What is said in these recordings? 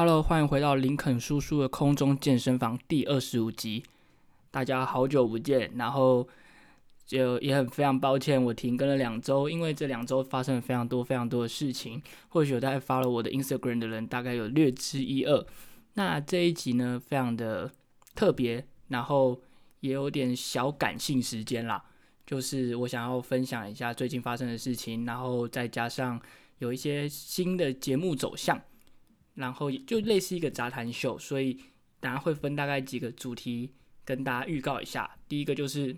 Hello，欢迎回到林肯叔叔的空中健身房第二十五集。大家好久不见，然后就也很非常抱歉，我停更了两周，因为这两周发生了非常多非常多的事情。或许有在发了我的 Instagram 的人，大概有略知一二。那这一集呢，非常的特别，然后也有点小感性时间啦，就是我想要分享一下最近发生的事情，然后再加上有一些新的节目走向。然后就类似一个杂谈秀，所以大家会分大概几个主题跟大家预告一下。第一个就是，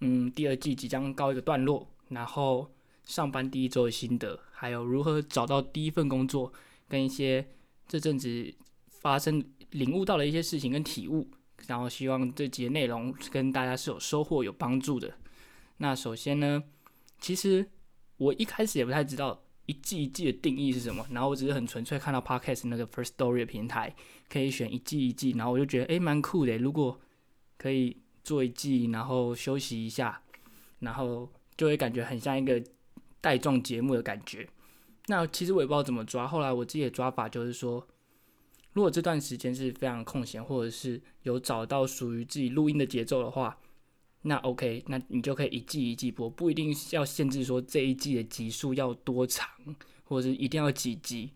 嗯，第二季即将告一个段落，然后上班第一周的心得，还有如何找到第一份工作，跟一些这阵子发生领悟到的一些事情跟体悟。然后希望这节内容跟大家是有收获、有帮助的。那首先呢，其实我一开始也不太知道。一季一季的定义是什么？然后我只是很纯粹看到 podcast 那个 First Story 的平台可以选一季一季，然后我就觉得诶蛮酷的。如果可以做一季，然后休息一下，然后就会感觉很像一个带状节目的感觉。那其实我也不知道怎么抓。后来我自己的抓法就是说，如果这段时间是非常空闲，或者是有找到属于自己录音的节奏的话。那 OK，那你就可以一季一季播，不一定要限制说这一季的集数要多长，或者是一定要几集。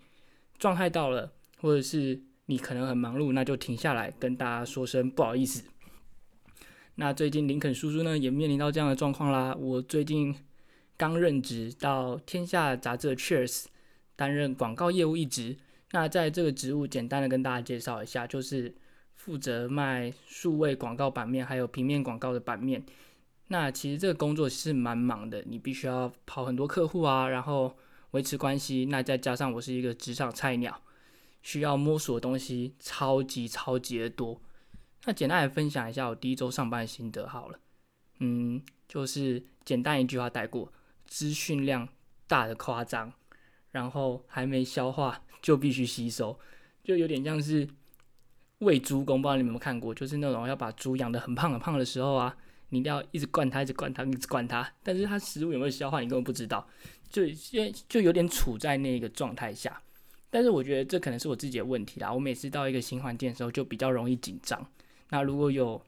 状态到了，或者是你可能很忙碌，那就停下来跟大家说声不好意思。那最近林肯叔叔呢也面临到这样的状况啦。我最近刚任职到天下杂志的 Cheers 担任广告业务一职。那在这个职务，简单的跟大家介绍一下，就是。负责卖数位广告版面，还有平面广告的版面。那其实这个工作是蛮忙的，你必须要跑很多客户啊，然后维持关系。那再加上我是一个职场菜鸟，需要摸索的东西超级超级的多。那简单来分享一下我第一周上班的心得好了。嗯，就是简单一句话带过，资讯量大的夸张，然后还没消化就必须吸收，就有点像是。喂猪工，不知道你们有没有看过，就是那种要把猪养的很胖很胖的时候啊，你一定要一直灌它，一直灌它，一直灌它，但是它食物有没有消化，你根本不知道，就现就有点处在那个状态下。但是我觉得这可能是我自己的问题啦，我每次到一个新环境的时候就比较容易紧张。那如果有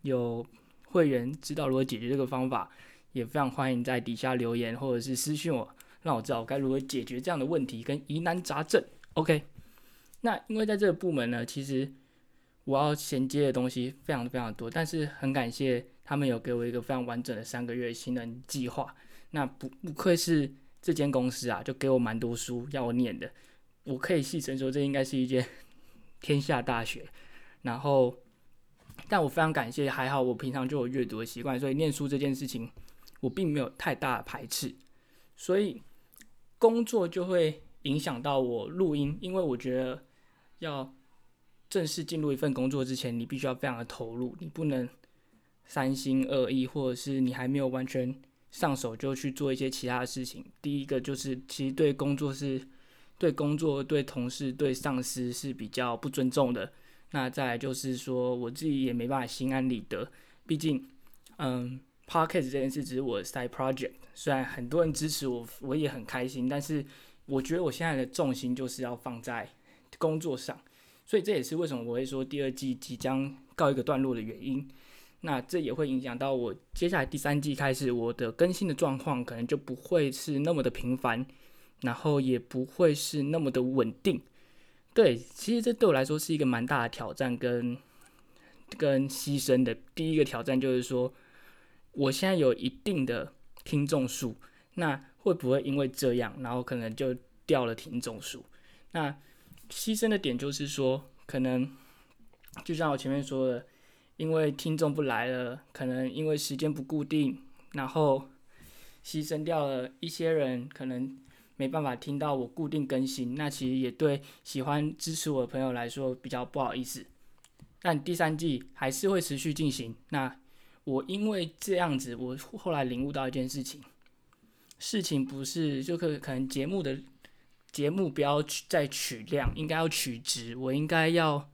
有会员知道如何解决这个方法，也非常欢迎在底下留言或者是私信我，让我知道该如何解决这样的问题跟疑难杂症。OK，那因为在这个部门呢，其实。我要衔接的东西非常非常多，但是很感谢他们有给我一个非常完整的三个月新人计划。那不不愧是这间公司啊，就给我蛮多书要我念的。我可以细称说，这应该是一间天下大学。然后，但我非常感谢，还好我平常就有阅读的习惯，所以念书这件事情我并没有太大的排斥。所以工作就会影响到我录音，因为我觉得要。正式进入一份工作之前，你必须要非常的投入，你不能三心二意，或者是你还没有完全上手就去做一些其他的事情。第一个就是，其实对工作是对工作、对同事、对上司是比较不尊重的。那再来就是说，我自己也没办法心安理得，毕竟，嗯，podcast 这件事只是我的 side project，虽然很多人支持我，我也很开心，但是我觉得我现在的重心就是要放在工作上。所以这也是为什么我会说第二季即将告一个段落的原因。那这也会影响到我接下来第三季开始我的更新的状况，可能就不会是那么的频繁，然后也不会是那么的稳定。对，其实这对我来说是一个蛮大的挑战跟跟牺牲的。第一个挑战就是说，我现在有一定的听众数，那会不会因为这样，然后可能就掉了听众数？那牺牲的点就是说，可能就像我前面说的，因为听众不来了，可能因为时间不固定，然后牺牲掉了一些人，可能没办法听到我固定更新。那其实也对喜欢支持我的朋友来说比较不好意思。但第三季还是会持续进行。那我因为这样子，我后来领悟到一件事情，事情不是就可可能节目的。节目不要取再取量，应该要取值。我应该要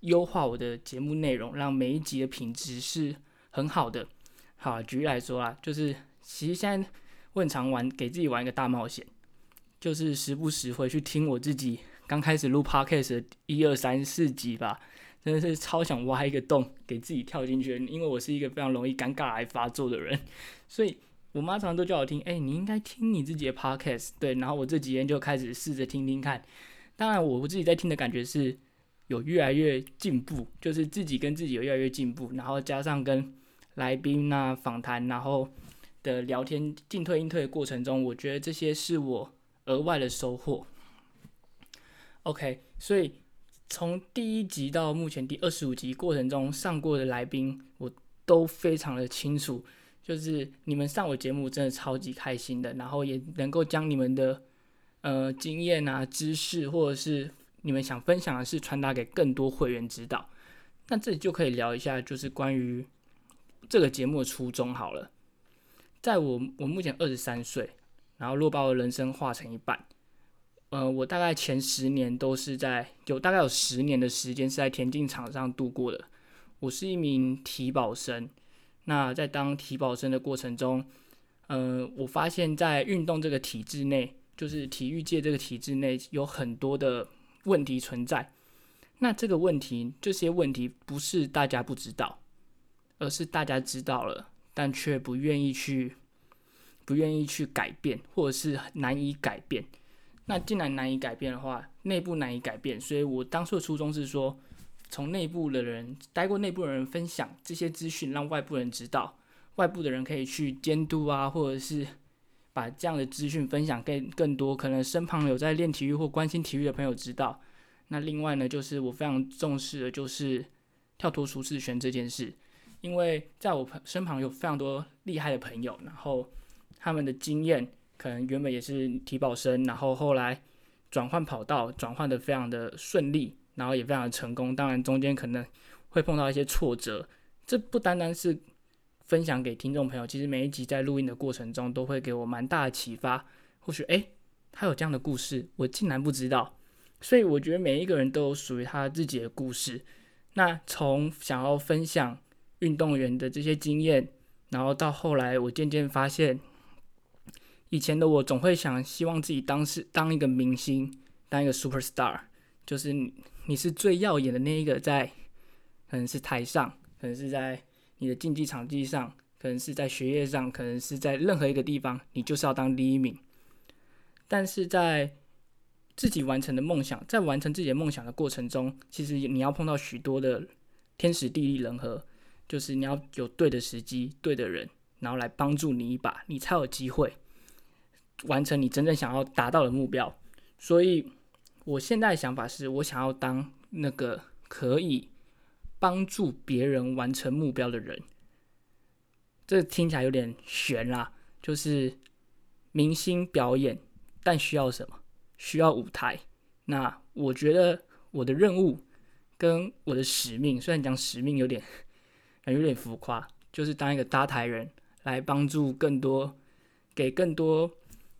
优化我的节目内容，让每一集的品质是很好的。好，举例来说啦，就是其实现在我很常玩，给自己玩一个大冒险，就是时不时回去听我自己刚开始录 podcast 一二三四集吧，真的是超想挖一个洞给自己跳进去，因为我是一个非常容易尴尬癌发作的人，所以我妈常常都叫我听，哎，你应该听你自己的 podcast，对，然后我这几天就开始试着听听看，当然我自己在听的感觉是有越来越进步，就是自己跟自己有越来越进步，然后加上跟来宾啊访谈，然后的聊天进退应退的过程中，我觉得这些是我额外的收获。OK，所以从第一集到目前第二十五集过程中上过的来宾，我都非常的清楚，就是你们上我节目真的超级开心的，然后也能够将你们的呃经验啊、知识，或者是你们想分享的事传达给更多会员知道。那这里就可以聊一下，就是关于这个节目的初衷好了。在我我目前二十三岁，然后若把我人生划成一半。呃，我大概前十年都是在有大概有十年的时间是在田径场上度过的。我是一名体保生，那在当体保生的过程中，呃，我发现，在运动这个体制内，就是体育界这个体制内，有很多的问题存在。那这个问题，这些问题不是大家不知道，而是大家知道了，但却不愿意去，不愿意去改变，或者是难以改变。那既然难以改变的话，内部难以改变，所以我当初的初衷是说，从内部的人待过内部的人分享这些资讯，让外部人知道，外部的人可以去监督啊，或者是把这样的资讯分享给更多可能身旁有在练体育或关心体育的朋友知道。那另外呢，就是我非常重视的就是跳脱舒适圈这件事，因为在我身旁有非常多厉害的朋友，然后他们的经验。可能原本也是体保生，然后后来转换跑道，转换的非常的顺利，然后也非常的成功。当然中间可能会碰到一些挫折，这不单单是分享给听众朋友，其实每一集在录音的过程中都会给我蛮大的启发。或许诶，他有这样的故事，我竟然不知道。所以我觉得每一个人都有属于他自己的故事。那从想要分享运动员的这些经验，然后到后来我渐渐发现。以前的我总会想，希望自己当是当一个明星，当一个 super star，就是你你是最耀眼的那一个，在可能是台上，可能是在你的竞技场地上，可能是在学业上，可能是在任何一个地方，你就是要当第一名。但是在自己完成的梦想，在完成自己的梦想的过程中，其实你要碰到许多的天时地利人和，就是你要有对的时机、对的人，然后来帮助你一把，你才有机会。完成你真正想要达到的目标，所以我现在的想法是我想要当那个可以帮助别人完成目标的人。这听起来有点悬啦，就是明星表演，但需要什么？需要舞台。那我觉得我的任务跟我的使命，虽然讲使命有点有点浮夸，就是当一个搭台人，来帮助更多，给更多。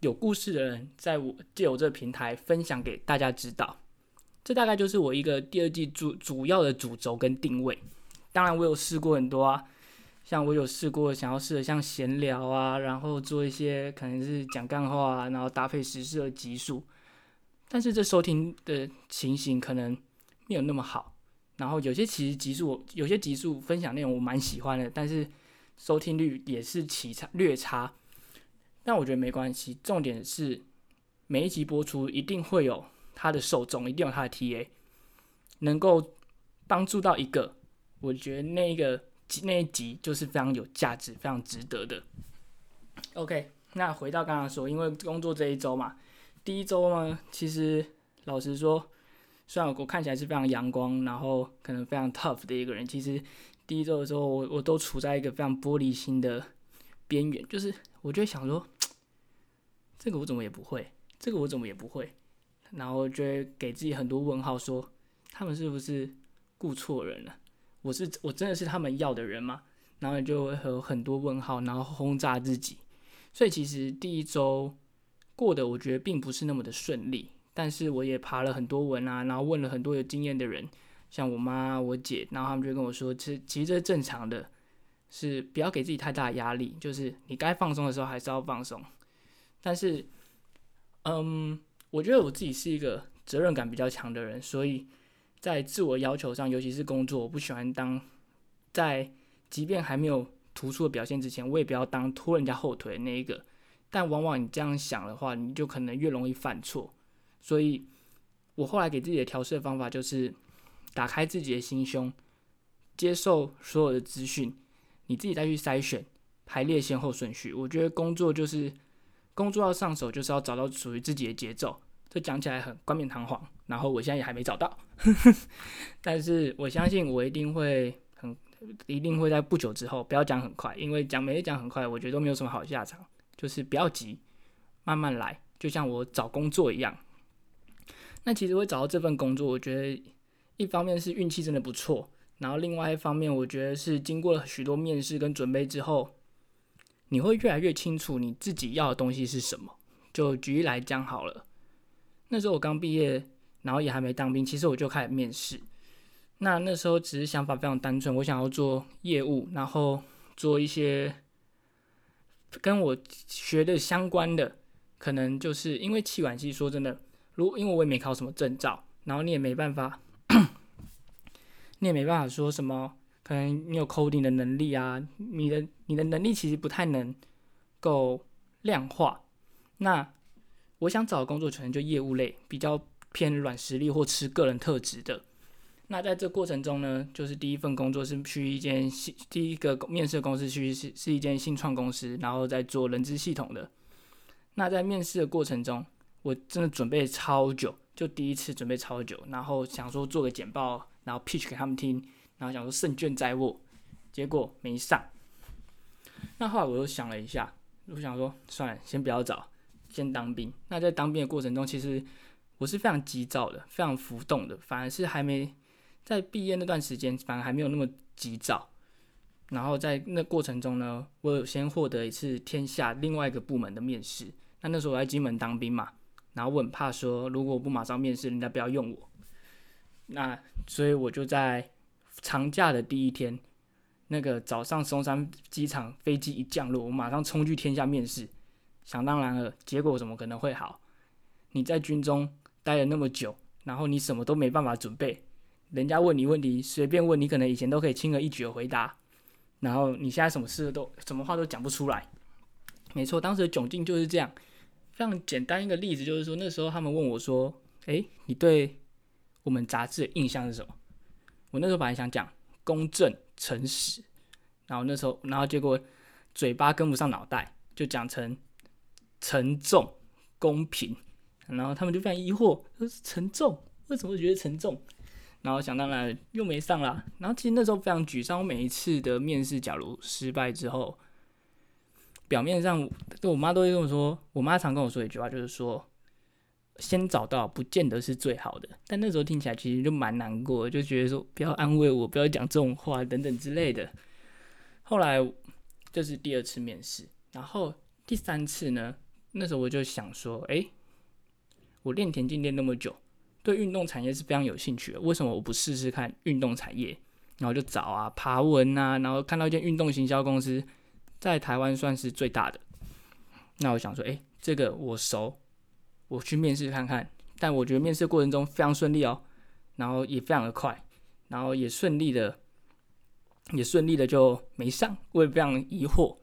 有故事的人，在我借我这个平台分享给大家知道，这大概就是我一个第二季主主要的主轴跟定位。当然，我有试过很多啊，像我有试过想要试的像闲聊啊，然后做一些可能是讲干话啊，然后搭配时事的集数，但是这收听的情形可能没有那么好。然后有些其实集数，有些集数分享内容我蛮喜欢的，但是收听率也是奇差略差。但我觉得没关系，重点是每一集播出一定会有它的受众，一定有它的 TA，能够帮助到一个，我觉得那一个那一集就是非常有价值、非常值得的。OK，那回到刚刚说，因为工作这一周嘛，第一周呢，其实老实说，虽然我看起来是非常阳光，然后可能非常 tough 的一个人，其实第一周的时候，我我都处在一个非常玻璃心的边缘，就是我就想说。这个我怎么也不会，这个我怎么也不会，然后就会给自己很多问号，说他们是不是雇错人了？我是我真的是他们要的人吗？然后就会有很多问号，然后轰炸自己。所以其实第一周过的我觉得并不是那么的顺利，但是我也爬了很多文啊，然后问了很多有经验的人，像我妈、我姐，然后他们就跟我说，其实其实这是正常的，是不要给自己太大的压力，就是你该放松的时候还是要放松。但是，嗯，我觉得我自己是一个责任感比较强的人，所以在自我要求上，尤其是工作，我不喜欢当在即便还没有突出的表现之前，我也不要当拖人家后腿那一个。但往往你这样想的话，你就可能越容易犯错。所以我后来给自己的调试方法就是打开自己的心胸，接受所有的资讯，你自己再去筛选、排列先后顺序。我觉得工作就是工作要上手，就是要找到属于自己的节奏。这讲起来很冠冕堂皇，然后我现在也还没找到，但是我相信我一定会很一定会在不久之后，不要讲很快，因为讲每讲很快，我觉得都没有什么好下场。就是不要急，慢慢来，就像我找工作一样。那其实会找到这份工作，我觉得一方面是运气真的不错，然后另外一方面，我觉得是经过了许多面试跟准备之后，你会越来越清楚你自己要的东西是什么。就举例来讲好了，那时候我刚毕业，然后也还没当兵，其实我就开始面试。那那时候只是想法非常单纯，我想要做业务，然后做一些。跟我学的相关的，可能就是因为气管系，说真的，如因为我也没考什么证照，然后你也没办法，你也没办法说什么，可能你有 coding 的能力啊，你的你的能力其实不太能够量化。那我想找的工作可能就业务类，比较偏软实力或吃个人特质的。那在这过程中呢，就是第一份工作是去一间新第一个面试公司去是是一间新创公司，然后在做人资系统的。那在面试的过程中，我真的准备超久，就第一次准备超久，然后想说做个简报，然后 pitch 给他们听，然后想说胜券在握，结果没上。那后来我又想了一下，我想说算了，先不要找，先当兵。那在当兵的过程中，其实我是非常急躁的，非常浮动的，反而是还没。在毕业那段时间，反而还没有那么急躁。然后在那过程中呢，我有先获得一次天下另外一个部门的面试。那那时候我在金门当兵嘛，然后我很怕说，如果我不马上面试，人家不要用我。那所以我就在长假的第一天，那个早上松山机场飞机一降落，我马上冲去天下面试。想当然了，结果怎么可能会好？你在军中待了那么久，然后你什么都没办法准备。人家问你问题，随便问你，可能以前都可以轻而易举的回答，然后你现在什么事都什么话都讲不出来。没错，当时的窘境就是这样。非常简单一个例子，就是说那时候他们问我说：“诶，你对我们杂志的印象是什么？”我那时候本来想讲公正诚实，然后那时候，然后结果嘴巴跟不上脑袋，就讲成沉重公平，然后他们就非常疑惑，说沉重为什么会觉得沉重？然后想当然又没上啦。然后其实那时候非常沮丧。我每一次的面试，假如失败之后，表面上，我妈都会跟我说，我妈常跟我说一句话，就是说，先找到不见得是最好的。但那时候听起来其实就蛮难过，就觉得说不要安慰我，不要讲这种话等等之类的。后来这是第二次面试，然后第三次呢，那时候我就想说，哎，我练田径练那么久。对运动产业是非常有兴趣的，为什么我不试试看运动产业？然后就找啊，爬文啊，然后看到一间运动行销公司，在台湾算是最大的。那我想说，哎，这个我熟，我去面试看看。但我觉得面试过程中非常顺利哦，然后也非常的快，然后也顺利的，也顺利的就没上，我也非常疑惑。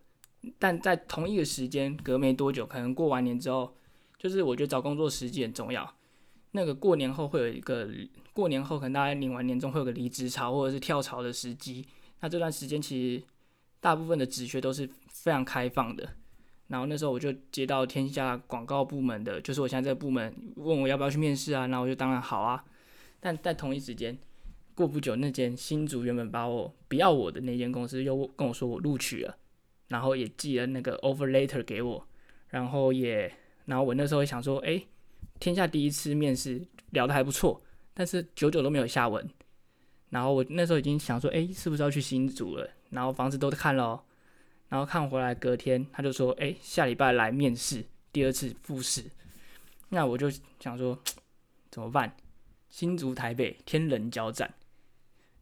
但在同一个时间，隔没多久，可能过完年之后，就是我觉得找工作时机很重要。那个过年后会有一个过年后可能大家领完年终会有个离职潮或者是跳槽的时机，那这段时间其实大部分的职缺都是非常开放的。然后那时候我就接到天下广告部门的，就是我现在这个部门问我要不要去面试啊，那我就当然好啊。但在同一时间，过不久那间新竹原本把我不要我的那间公司又跟我说我录取了，然后也寄了那个 offer letter 给我，然后也然后我那时候想说，哎。天下第一次面试聊得还不错，但是久久都没有下文。然后我那时候已经想说，哎，是不是要去新竹了？然后房子都看了，然后看回来隔天他就说，哎，下礼拜来面试第二次复试。那我就想说，怎么办？新竹台北天人交战。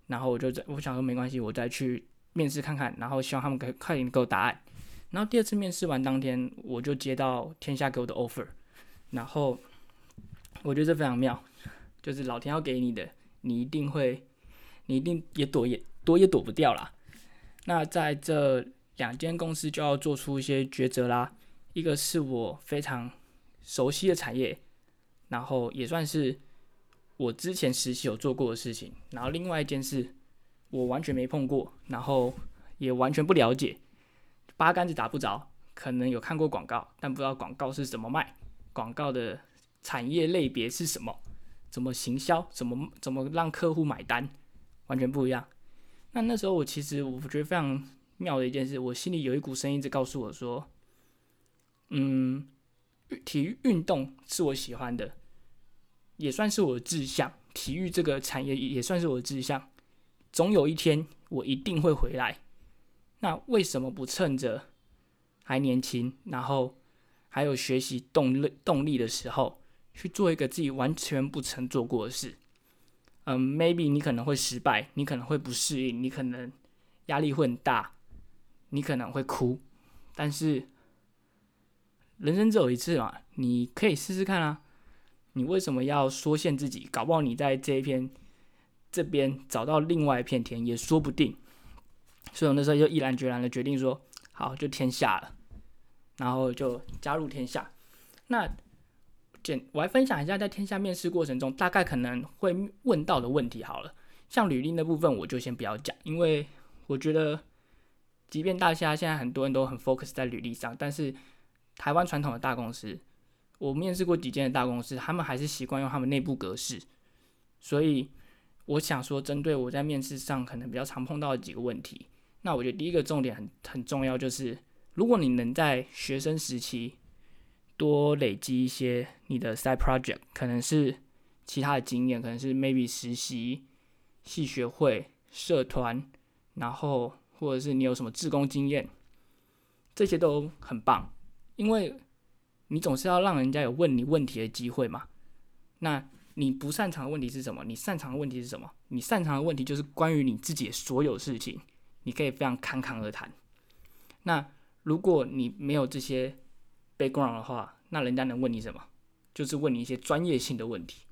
然后我就在我想说没关系，我再去面试看看，然后希望他们可以快点给我答案。然后第二次面试完当天，我就接到天下给我的 offer，然后。我觉得这非常妙，就是老天要给你的，你一定会，你一定也躲也躲也躲不掉啦。那在这两间公司就要做出一些抉择啦。一个是我非常熟悉的产业，然后也算是我之前实习有做过的事情。然后另外一件事，我完全没碰过，然后也完全不了解，八竿子打不着。可能有看过广告，但不知道广告是怎么卖，广告的产业类别是什么，怎么行销，怎么怎么让客户买单，完全不一样。那那时候我其实我觉得非常妙的一件事，我心里有一股声音在告诉我说，嗯，体育运动是我喜欢的，也算是我的志向，体育这个产业也算是我的志向，总有一天我一定会回来。那为什么不趁着？还年轻，然后还有学习动力动力的时候，去做一个自己完全不曾做过的事。嗯，maybe 你可能会失败，你可能会不适应，你可能压力会很大，你可能会哭。但是人生只有一次嘛，你可以试试看啊。你为什么要缩限自己？搞不好你在这一片这边找到另外一片天也说不定。所以我那时候就毅然决然的决定说，好，就天下了。然后就加入天下。那简我来分享一下，在天下面试过程中，大概可能会问到的问题。好了，像履历那部分，我就先不要讲，因为我觉得，即便大家现在很多人都很 focus 在履历上，但是台湾传统的大公司，我面试过几间的大公司，他们还是习惯用他们内部格式。所以我想说，针对我在面试上可能比较常碰到的几个问题，那我觉得第一个重点很很重要，就是。如果你能在学生时期多累积一些你的 side project，可能是其他的经验，可能是 maybe 实习、系学会、社团，然后或者是你有什么志工经验，这些都很棒，因为你总是要让人家有问你问题的机会嘛。那你不擅长的问题是什么？你擅长的问题是什么？你擅长的问题就是关于你自己所有事情，你可以非常侃侃而谈。那如果你没有这些 background 的话，那人家能问你什么？就是问你一些专业性的问题。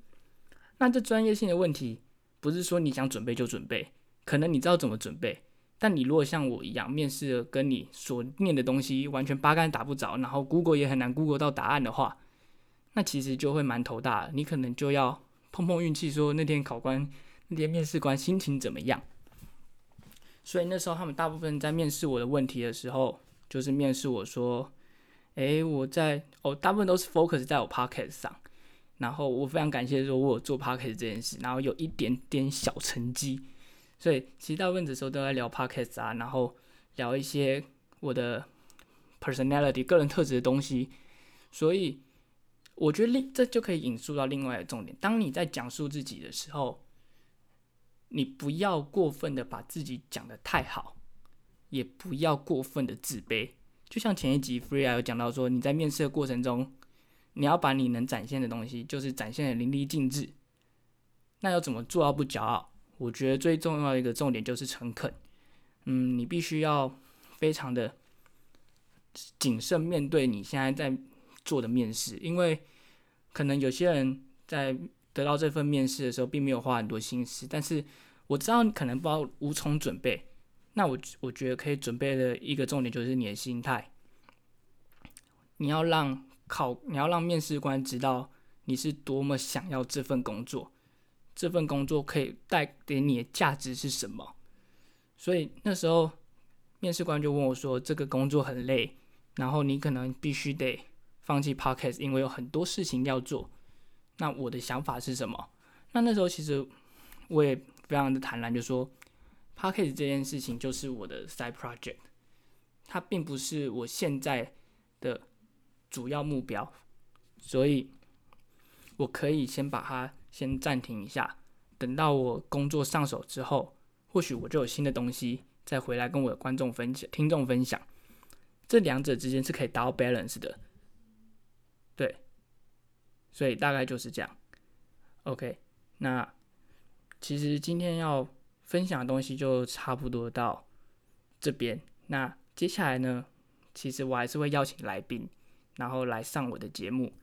那这专业性的问题，不是说你想准备就准备，可能你知道怎么准备，但你如果像我一样，面试跟你所念的东西完全八竿打不着，然后 Google 也很难 Google 到答案的话，那其实就会蛮头大。你可能就要碰碰运气，说那天考官、那天面试官心情怎么样。所以那时候他们大部分在面试我的问题的时候。就是面试我说，诶，我在哦，大部分都是 focus 在我 pocket 上，然后我非常感谢说我有做 podcast 这件事，然后有一点点小成绩，所以其实大部分的时候都在聊 podcast 啊，然后聊一些我的 personality 个人特质的东西，所以我觉得另这就可以引述到另外一个重点，当你在讲述自己的时候，你不要过分的把自己讲的太好。也不要过分的自卑，就像前一集 Free 有讲到说，你在面试的过程中，你要把你能展现的东西，就是展现的淋漓尽致。那要怎么做到不骄傲？我觉得最重要的一个重点就是诚恳。嗯，你必须要非常的谨慎面对你现在在做的面试，因为可能有些人在得到这份面试的时候，并没有花很多心思，但是我知道你可能不知道无从准备。那我我觉得可以准备的一个重点就是你的心态，你要让考你要让面试官知道你是多么想要这份工作，这份工作可以带给你的价值是什么。所以那时候面试官就问我说：“这个工作很累，然后你可能必须得放弃 podcast，因为有很多事情要做。”那我的想法是什么？那那时候其实我也非常的坦然，就说。p a c k a g e 这件事情就是我的 side project，它并不是我现在的主要目标，所以我可以先把它先暂停一下，等到我工作上手之后，或许我就有新的东西再回来跟我的观众分享、听众分享，这两者之间是可以达到 balance 的，对，所以大概就是这样。OK，那其实今天要。分享的东西就差不多到这边。那接下来呢？其实我还是会邀请来宾，然后来上我的节目，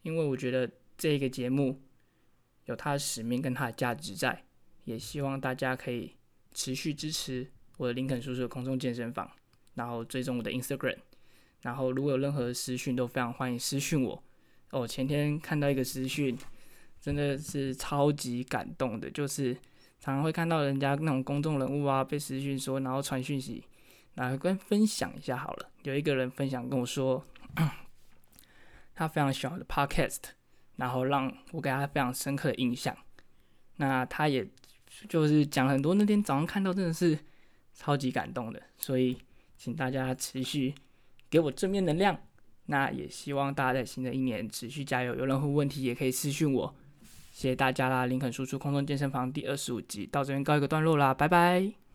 因为我觉得这个节目有他的使命跟他的价值在，也希望大家可以持续支持我的林肯叔叔的空中健身房，然后追踪我的 Instagram，然后如果有任何私讯都非常欢迎私讯我。哦，前天看到一个私讯，真的是超级感动的，就是常常会看到人家那种公众人物啊被私讯说，然后传讯息，然后跟分享一下好了。有一个人分享跟我说，他非常喜欢我的 Podcast，然后让我给他非常深刻的印象。那他也就是讲很多，那天早上看到真的是超级感动的，所以请大家持续给我正面能量。那也希望大家在新的一年持续加油，有任何问题也可以私信我。谢谢大家啦！林肯输出空中健身房第二十五集到这边告一个段落啦，拜拜。